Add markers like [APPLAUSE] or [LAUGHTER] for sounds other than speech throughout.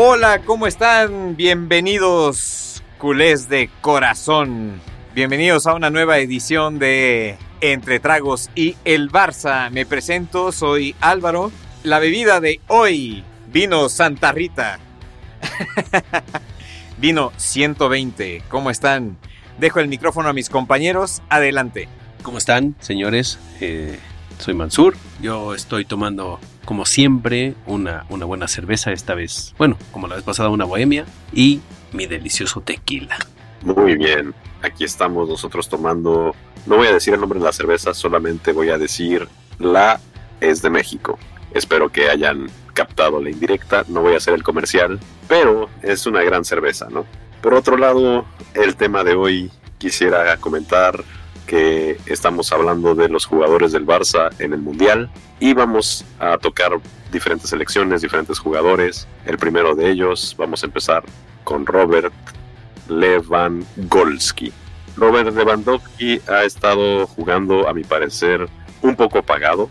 Hola, ¿cómo están? Bienvenidos, culés de corazón. Bienvenidos a una nueva edición de Entre Tragos y el Barça. Me presento, soy Álvaro. La bebida de hoy, vino Santa Rita. [LAUGHS] vino 120. ¿Cómo están? Dejo el micrófono a mis compañeros. Adelante. ¿Cómo están, señores? Eh, soy Mansur. Yo estoy tomando, como siempre, una, una buena cerveza esta vez. Bueno, como la vez pasada, una bohemia y mi delicioso tequila. Muy bien, aquí estamos nosotros tomando, no voy a decir el nombre de la cerveza, solamente voy a decir la es de México. Espero que hayan captado la indirecta, no voy a hacer el comercial, pero es una gran cerveza, ¿no? Por otro lado, el tema de hoy quisiera comentar que estamos hablando de los jugadores del Barça en el Mundial y vamos a tocar diferentes selecciones, diferentes jugadores. El primero de ellos, vamos a empezar con Robert Lewandowski. Robert Lewandowski ha estado jugando, a mi parecer, un poco apagado.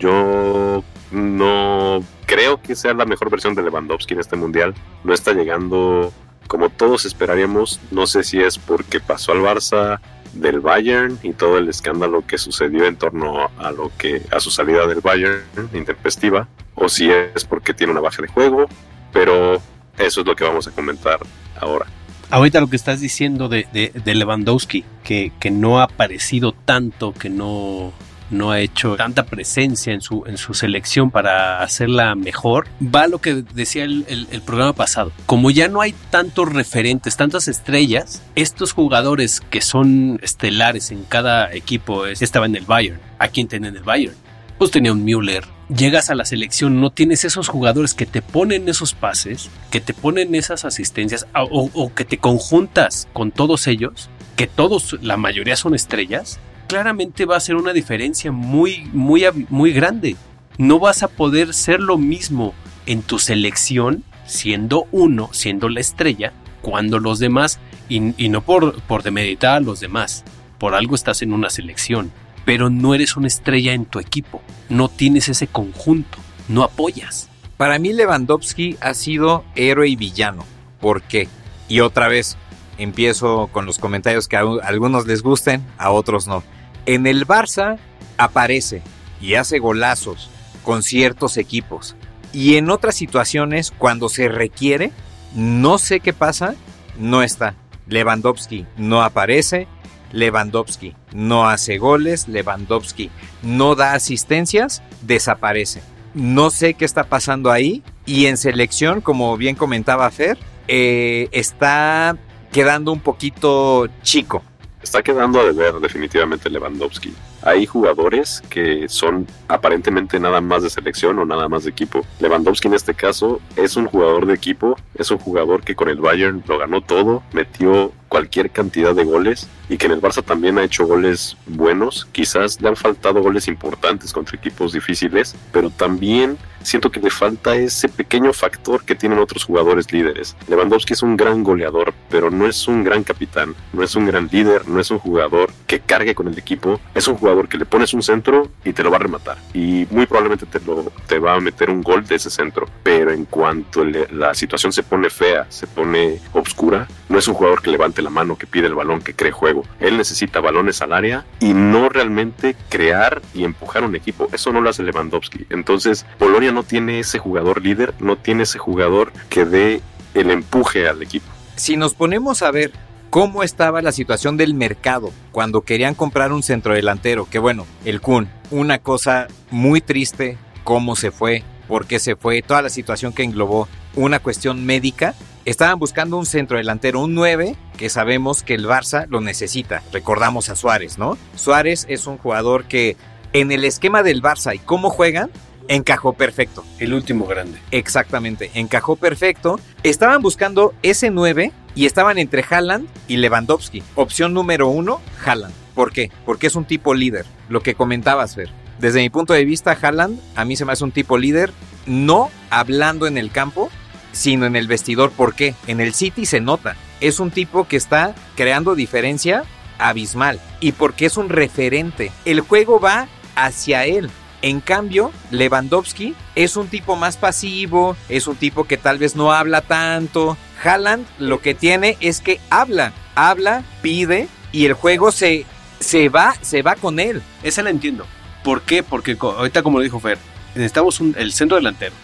Yo no creo que sea la mejor versión de Lewandowski en este mundial. No está llegando como todos esperaríamos. No sé si es porque pasó al Barça del Bayern y todo el escándalo que sucedió en torno a lo que a su salida del Bayern intempestiva o si es porque tiene una baja de juego, pero eso es lo que vamos a comentar ahora. Ahorita lo que estás diciendo de, de, Lewandowski, que, que no ha aparecido tanto, que no, no ha hecho tanta presencia en su, en su selección para hacerla mejor, va lo que decía el, programa pasado. Como ya no hay tantos referentes, tantas estrellas, estos jugadores que son estelares en cada equipo, estaba en el Bayern. ¿A quién tenía en el Bayern? Pues tenía un Müller. Llegas a la selección, no tienes esos jugadores que te ponen esos pases, que te ponen esas asistencias o, o que te conjuntas con todos ellos, que todos, la mayoría son estrellas, claramente va a ser una diferencia muy, muy, muy grande. No vas a poder ser lo mismo en tu selección siendo uno, siendo la estrella, cuando los demás, y, no por, por demeditar a los demás, por algo estás en una selección, pero no eres una estrella en tu equipo, no tienes ese conjunto, no apoyas. Para mí Lewandowski ha sido héroe y villano. ¿Por qué? Y otra vez, empiezo con los comentarios que a algunos les gusten, a otros no. En el Barça aparece y hace golazos con ciertos equipos. Y en otras situaciones, cuando se requiere, no sé qué pasa, no está. Lewandowski no aparece, Lewandowski no hace goles, Lewandowski no da asistencias, desaparece. No sé qué está pasando ahí. Y en selección, como bien comentaba Fer, eh, está quedando un poquito chico. Está quedando a deber definitivamente Lewandowski. Hay jugadores que son aparentemente nada más de selección o nada más de equipo. Lewandowski en este caso es un jugador de equipo, es un jugador que con el Bayern lo ganó todo, metió cualquier cantidad de goles y que en el Barça también ha hecho goles buenos. Quizás le han faltado goles importantes contra equipos difíciles, pero también siento que le falta ese pequeño factor que tienen otros jugadores líderes. Lewandowski es un gran goleador, pero no es un gran capitán, no es un gran líder, no es un jugador que cargue con el equipo, es un jugador que le pones un centro y te lo va a rematar y muy probablemente te, lo, te va a meter un gol de ese centro, pero en cuanto la situación se pone fea, se pone obscura, no es un jugador que levante la mano, que pide el balón, que cree juego. Él necesita balones al área y no realmente crear y empujar un equipo. Eso no lo hace Lewandowski. Entonces, Polonia no tiene ese jugador líder, no tiene ese jugador que dé el empuje al equipo. Si nos ponemos a ver cómo estaba la situación del mercado cuando querían comprar un centrodelantero, que bueno, el Kun, una cosa muy triste, cómo se fue, por qué se fue, toda la situación que englobó una cuestión médica Estaban buscando un centro delantero, un 9, que sabemos que el Barça lo necesita. Recordamos a Suárez, ¿no? Suárez es un jugador que en el esquema del Barça y cómo juegan, encajó perfecto. El último grande. Exactamente, encajó perfecto. Estaban buscando ese 9 y estaban entre Haaland y Lewandowski. Opción número uno, Haaland. ¿Por qué? Porque es un tipo líder. Lo que comentabas, Fer. Desde mi punto de vista, Haaland a mí se me hace un tipo líder, no hablando en el campo, sino en el vestidor. ¿Por qué? En el City se nota. Es un tipo que está creando diferencia abismal y porque es un referente. El juego va hacia él. En cambio, Lewandowski es un tipo más pasivo, es un tipo que tal vez no habla tanto. Haaland lo que tiene es que habla, habla, pide y el juego se, se va, se va con él. Esa la entiendo. ¿Por qué? Porque ahorita como lo dijo Fer, necesitamos el centro delantero.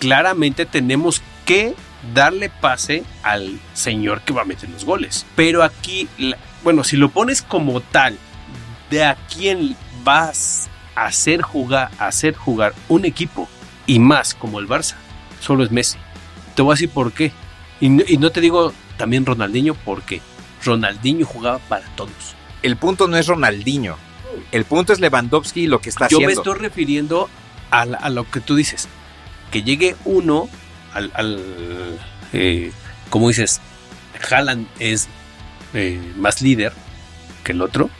Claramente tenemos que darle pase al señor que va a meter los goles. Pero aquí, bueno, si lo pones como tal, de a quién vas a hacer jugar, a hacer jugar un equipo y más como el Barça, solo es Messi. Te voy a decir por qué. Y no, te digo también Ronaldinho porque Ronaldinho jugaba para todos. El punto no es Ronaldinho. El punto es Lewandowski y lo que está haciendo. Yo me estoy refiriendo a, lo que tú dices. Que llegue uno al, eh, como dices, Haaland es eh, más líder que el otro.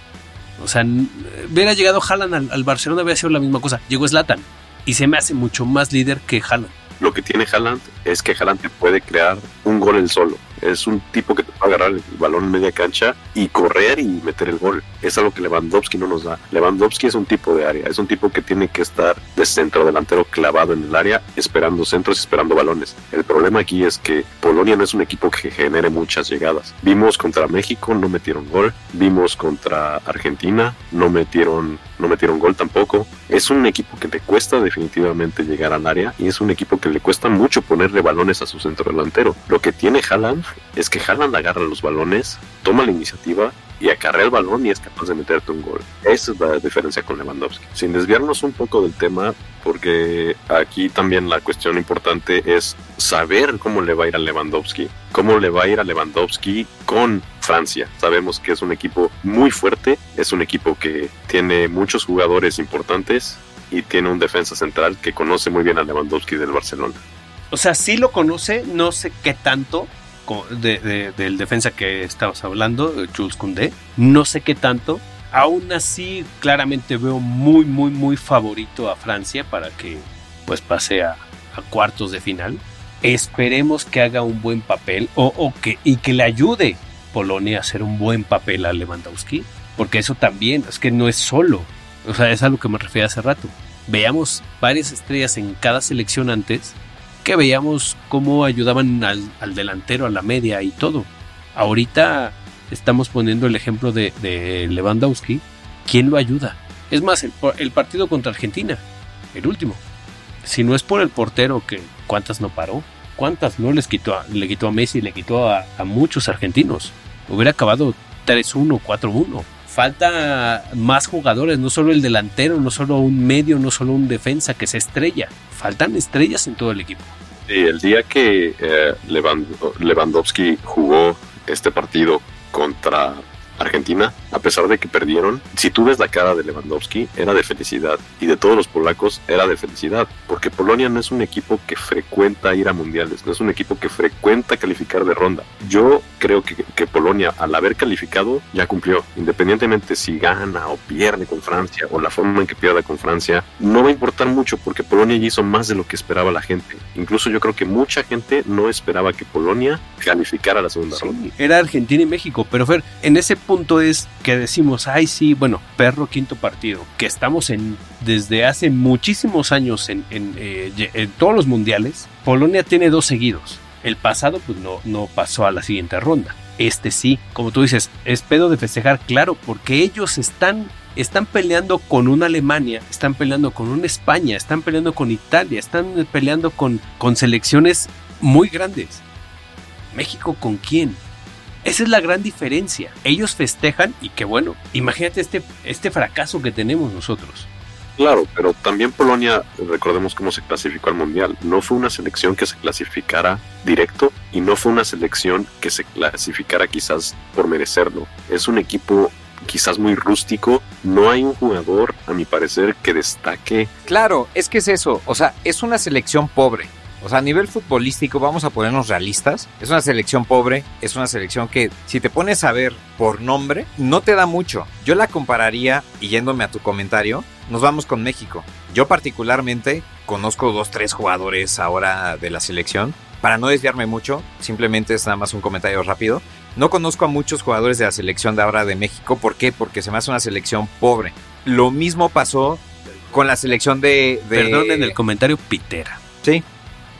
O sea, hubiera llegado Haaland al, Barcelona, hubiera sido la misma cosa. Llegó Zlatan y se me hace mucho más líder que Haaland. Lo que tiene Haaland es que Haaland te puede crear un gol él solo. Es un tipo que te va a agarrar el balón en media cancha y correr y meter el gol. Es algo que Lewandowski no nos da. Lewandowski es un tipo de área, es un tipo que tiene que estar de centro delantero clavado en el área, esperando centros y esperando balones. El problema aquí es que Polonia no es un equipo que genere muchas llegadas. Vimos contra México, no metieron gol. Vimos contra Argentina, no metieron, no metieron gol tampoco. Es un equipo que le cuesta definitivamente llegar al área y es un equipo que le cuesta mucho ponerle balones a su centro delantero. Lo que tiene Haaland es que Haaland agarra los balones, toma la iniciativa y acarrea el balón y es capaz de meterte un gol. Esa es la diferencia con Lewandowski. Sin desviarnos un poco del tema, porque aquí también la cuestión importante es saber cómo le va a ir a Lewandowski. Cómo le va a ir a Lewandowski con Francia. Sabemos que es un equipo muy fuerte, es un equipo que tiene muchos jugadores importantes y tiene un defensa central que conoce muy bien a Lewandowski del Barcelona. O sea, sí lo conoce, no sé qué tanto, del defensa que estabas hablando, Jules Koundé. No sé qué tanto. Aún así, claramente veo muy, muy, muy favorito a Francia para que pues pase a, cuartos de final. Esperemos que haga un buen papel o, que, y que le ayude Polonia a hacer un buen papel a Lewandowski. Porque eso también, es que no es solo. O sea, es a lo que me refiero hace rato. Veamos varias estrellas en cada selección antes que veíamos cómo ayudaban al, delantero, a la media y todo. Ahorita estamos poniendo el ejemplo de, Lewandowski. ¿Quién lo ayuda? Es más, el, partido contra Argentina, el último. Si no es por el portero, que ¿cuántas no paró? ¿Cuántas no les quitó le quitó a Messi, le quitó a, a muchos argentinos? Hubiera acabado 3-1, 4-1 falta más jugadores, no solo el delantero, no solo un medio, no solo un defensa que se estrella, faltan estrellas en todo el equipo. El día que eh, Lewandowski jugó este partido contra Argentina, a pesar de que perdieron, si tú ves la cara de Lewandowski, era de felicidad. Y de todos los polacos, era de felicidad. Porque Polonia no es un equipo que frecuenta ir a mundiales, no es un equipo que frecuenta calificar de ronda. Yo creo que, que Polonia, al haber calificado, ya cumplió. Independientemente si gana o pierde con Francia, o la forma en que pierda con Francia, no va a importar mucho porque Polonia ya hizo más de lo que esperaba la gente. Incluso yo creo que mucha gente no esperaba que Polonia calificara a la segunda ronda. Era Argentina y México, pero Fer, en ese punto es que decimos, ay sí, bueno, perro quinto partido, que estamos en desde hace muchísimos años en, eh, en, todos los mundiales, Polonia tiene dos seguidos. El pasado pues no, no pasó a la siguiente ronda. Este sí, como tú dices, es pedo de festejar, claro, porque ellos están están peleando con una Alemania, están peleando con una España, están peleando con Italia, están peleando con, con selecciones muy grandes. ¿México con quién? Esa es la gran diferencia. Ellos festejan y qué bueno. Imagínate este, este fracaso que tenemos nosotros. Claro, pero también Polonia, recordemos cómo se clasificó al Mundial. No fue una selección que se clasificara directo y no fue una selección que se clasificara quizás por merecerlo. Es un equipo quizás muy rústico. No hay un jugador, a mi parecer, que destaque. Claro, es que es eso. O sea, es una selección pobre. O sea, a nivel futbolístico, vamos a ponernos realistas. Es una selección pobre, es una selección que, si te pones a ver por nombre, no te da mucho. Yo la compararía, y yéndome a tu comentario, nos vamos con México. Yo particularmente conozco dos, tres jugadores ahora de la selección. Para no desviarme mucho, simplemente es nada más un comentario rápido. No conozco a muchos jugadores de la selección de ahora de México. ¿Por qué? Porque se me hace una selección pobre. Lo mismo pasó con la selección de... de Perdón en el comentario, Pitera. Sí,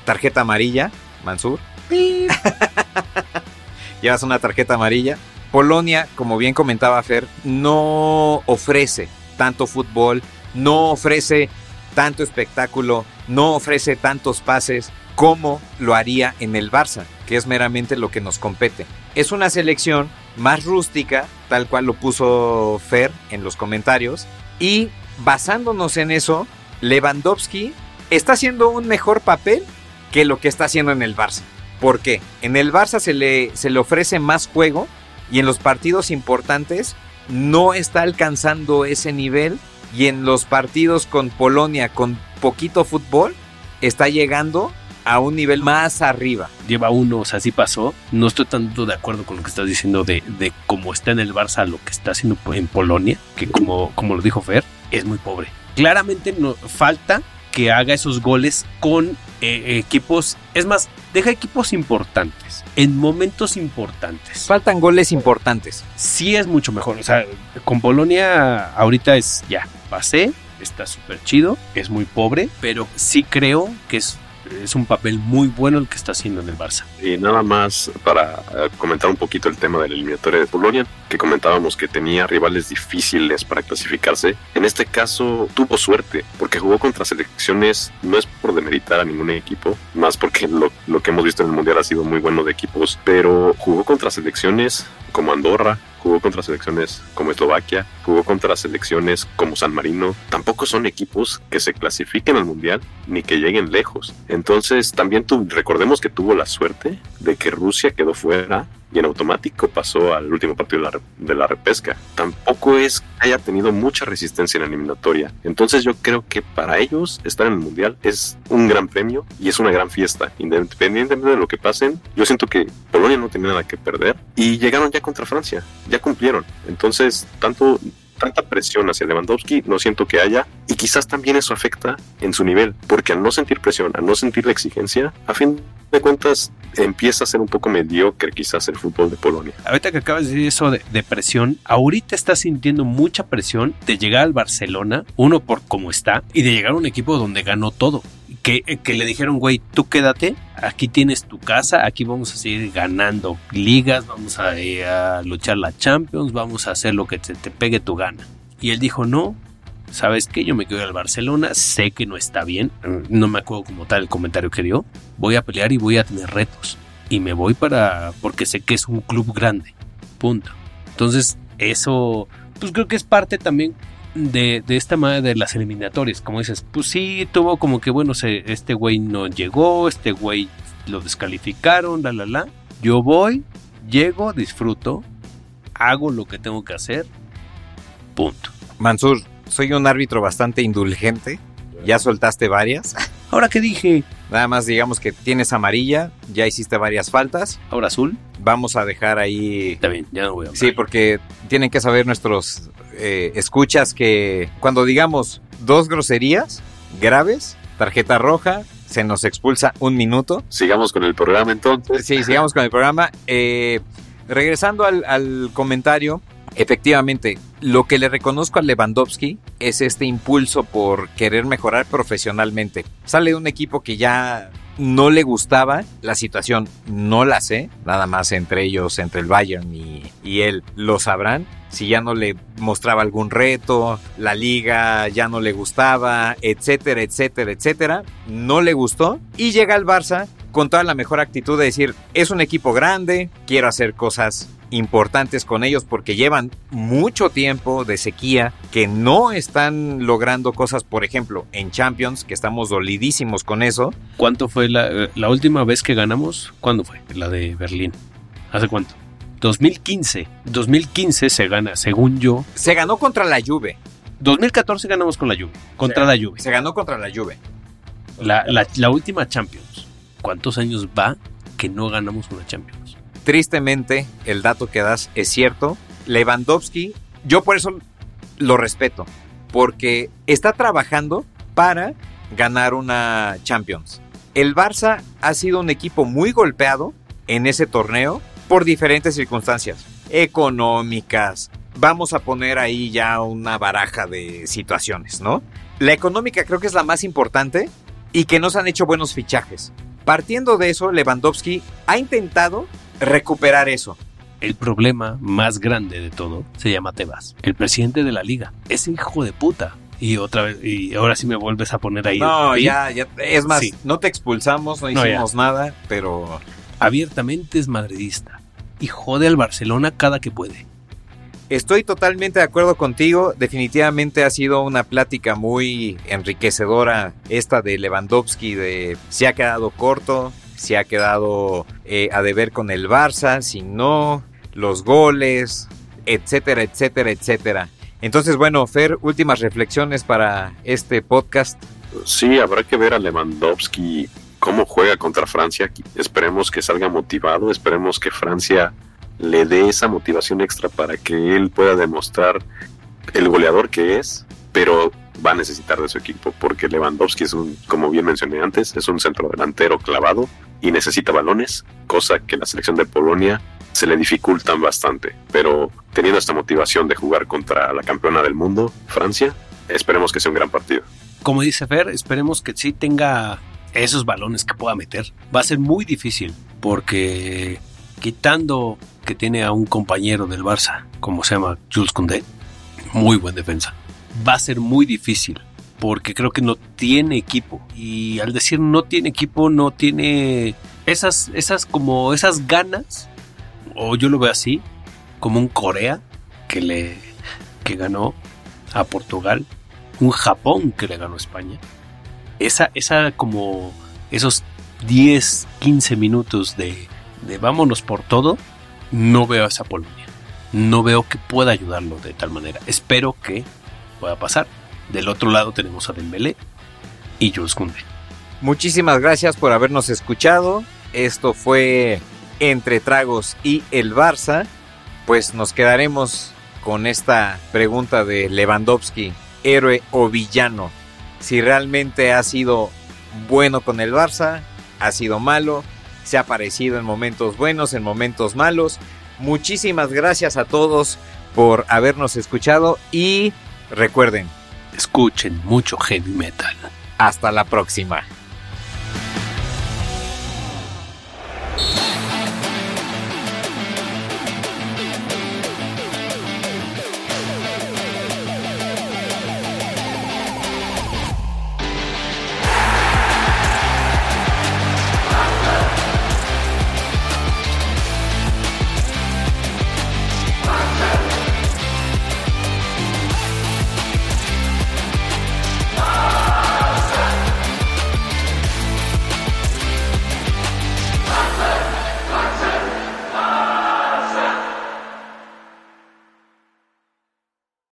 tarjeta amarilla, Mansur. [LAUGHS] Llevas una tarjeta amarilla. Polonia, como bien comentaba Fer, no ofrece tanto fútbol, no ofrece tanto espectáculo, no ofrece tantos pases como lo haría en el Barça, que es meramente lo que nos compete. Es una selección más rústica, tal cual lo puso Fer en los comentarios, y basándonos en eso, Lewandowski está haciendo un mejor papel que lo que está haciendo en el Barça. ¿Por qué? En el Barça se le, se le ofrece más juego y en los partidos importantes no está alcanzando ese nivel y en los partidos con Polonia con poquito fútbol está llegando a un nivel más arriba. Lleva uno, o sea, así pasó. No estoy tanto de acuerdo con lo que estás diciendo de, de cómo está en el Barça lo que está haciendo en Polonia, que como, como lo dijo Fer, es muy pobre. Claramente no, falta que haga esos goles con eh, equipos, es más, deja equipos importantes, en momentos importantes. Faltan goles importantes. Sí es mucho mejor, o sea, con Polonia ahorita es ya, pasé, está súper chido, es muy pobre, pero sí creo que es es un papel muy bueno el que está haciendo en el Barça. Y nada más para eh, comentar un poquito el tema del eliminatorio de Polonia, que comentábamos que tenía rivales difíciles para clasificarse. En este caso tuvo suerte, porque jugó contra selecciones, no es por demeritar a ningún equipo, más porque lo, lo que hemos visto en el Mundial ha sido muy bueno de equipos, pero jugó contra selecciones como Andorra, jugó contra selecciones como Eslovaquia, jugó contra selecciones como San Marino. Tampoco son equipos que se clasifiquen al Mundial ni que lleguen lejos. Entonces también tu, recordemos que tuvo la suerte de que Rusia quedó fuera y en automático pasó al último partido de la, de la, repesca. Tampoco es que haya tenido mucha resistencia en la eliminatoria. Entonces yo creo que para ellos estar en el Mundial es un gran premio y es una gran fiesta. Independientemente de lo que pasen, yo siento que Polonia no tenía nada que perder y llegaron ya contra Francia, ya cumplieron. Entonces, tanto tanta presión hacia Lewandowski no siento que haya y quizás también eso afecta en su nivel porque al no sentir presión, al no sentir la exigencia, a fin de cuentas empieza a ser un poco mediocre quizás el fútbol de Polonia. Ahorita que acabas de decir eso de, de presión, ahorita está sintiendo mucha presión de llegar al Barcelona, uno por cómo está, y de llegar a un equipo donde ganó todo. Que, le dijeron, güey, tú quédate, aquí tienes tu casa, aquí vamos a seguir ganando ligas, vamos a, eh, a luchar la Champions, vamos a hacer lo que te, te, pegue tu gana. Y él dijo, no, ¿sabes qué? Yo me quedo al Barcelona, sé que no está bien, no me acuerdo como tal el comentario que dio, voy a pelear y voy a tener retos. Y me voy para, porque sé que es un club grande, punto. Entonces, eso, pues creo que es parte también de, de, esta manera de las eliminatorias. Como dices, pues sí, tuvo como que, bueno, se, este güey no llegó, este güey lo descalificaron, la, la, la. Yo voy, llego, disfruto, hago lo que tengo que hacer, punto. Mansur, soy un árbitro bastante indulgente. Ya soltaste varias. [LAUGHS] Ahora que dije. Nada más digamos que tienes amarilla, ya hiciste varias faltas. Ahora azul. Vamos a dejar ahí. Está bien, ya no voy a hablar. Sí, porque tienen que saber nuestros eh, escuchas que cuando digamos dos groserías graves, tarjeta roja, se nos expulsa un minuto. Sigamos con el programa entonces. Sí, sigamos con el programa. Eh, regresando al, al comentario, Efectivamente, lo que le reconozco a Lewandowski es este impulso por querer mejorar profesionalmente. Sale de un equipo que ya no le gustaba la situación, no la sé, nada más entre ellos, entre el Bayern y, y él, lo sabrán. Si ya no le mostraba algún reto, la liga ya no le gustaba, etcétera, etcétera, etcétera, no le gustó y llega al Barça con toda la mejor actitud de decir, es un equipo grande, quiero hacer cosas importantes con ellos porque llevan mucho tiempo de sequía que no están logrando cosas, por ejemplo, en Champions, que estamos dolidísimos con eso. ¿Cuánto fue la, la última vez que ganamos? ¿Cuándo fue? La de Berlín. ¿Hace cuánto? 2015. 2015 se gana, según yo. Se ganó contra la Juve. 2014 ganamos con la Juve. Contra se, la Juve. Se ganó contra la Juve. La, la, la última Champions. ¿Cuántos años va que no ganamos una Champions? tristemente el dato que das es cierto. Lewandowski, yo por eso lo respeto, porque está trabajando para ganar una Champions. El Barça ha sido un equipo muy golpeado en ese torneo por diferentes circunstancias económicas, vamos a poner ahí ya una baraja de situaciones, ¿no? La económica creo que es la más importante y que nos han hecho buenos fichajes. Partiendo de eso, Lewandowski ha intentado recuperar eso. El problema más grande de todo se llama Tebas, el presidente de la liga. Ese hijo de puta. Y otra vez, y ahora sí me vuelves a poner ahí. No, ¿Sí? ya, ya, es más, Sí. no te expulsamos, no hicimos nada, pero Abiertamente es madridista. Y jode al Barcelona cada que puede. Estoy totalmente de acuerdo contigo. Definitivamente ha sido una plática muy enriquecedora esta de Lewandowski. De se ha quedado corto, se ha quedado eh, a deber con el Barça, si no, los goles, etcétera, etcétera, etcétera. Entonces, bueno, Fer, últimas reflexiones para este podcast. Sí, habrá que ver a Lewandowski cómo juega contra Francia. Esperemos que salga motivado, esperemos que Francia le dé esa motivación extra para que él pueda demostrar el goleador que es, pero va a necesitar de su equipo, porque Lewandowski es un, como bien mencioné antes, es un centrodelantero clavado y necesita balones, cosa que la selección de Polonia se le dificultan bastante. Pero teniendo esta motivación de jugar contra la campeona del mundo, Francia, esperemos que sea un gran partido. Como dice Fer, esperemos que sí tenga esos balones que pueda meter. Va a ser muy difícil porque quitando que tiene a un compañero del Barça, como se llama Jules Koundé, muy buen defensa. Va a ser muy difícil porque creo que no tiene equipo y al decir no tiene equipo no tiene esas esas como esas ganas o yo lo veo así como un Corea que le que ganó a Portugal, un Japón que le ganó a España. Esa esa como esos 10, 15 minutos de, de vámonos por todo, no veo a esa Polonia. No veo que pueda ayudarlo de tal manera. Espero que pueda pasar. Del otro lado tenemos a Dembélé y Jules Koundé. Muchísimas gracias por habernos escuchado. Esto fue Entre Tragos y el Barça. Pues nos quedaremos con esta pregunta de Lewandowski, héroe o villano. Si realmente ha sido bueno con el Barça, ha sido malo, se ha parecido en momentos buenos, en momentos malos. Muchísimas gracias a todos por habernos escuchado y recuerden, Escuchen mucho heavy metal. hasta la próxima.